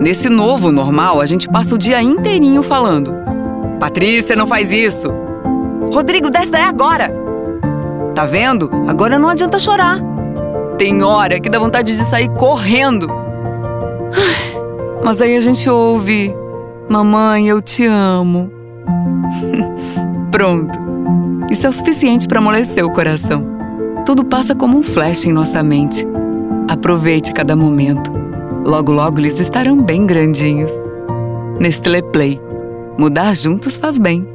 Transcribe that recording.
Nesse novo normal, a gente passa o dia inteirinho falando: Patrícia, não faz isso! Rodrigo, desce daí agora! Tá vendo? Agora não adianta chorar. Tem hora que dá vontade de sair correndo. Mas aí a gente ouve: Mamãe, eu te amo. Pronto. Isso é o suficiente para amolecer o coração. Tudo passa como um flash em nossa mente. Aproveite cada momento. Logo, logo eles estarão bem grandinhos. Nestlé Play. Mudar juntos faz bem.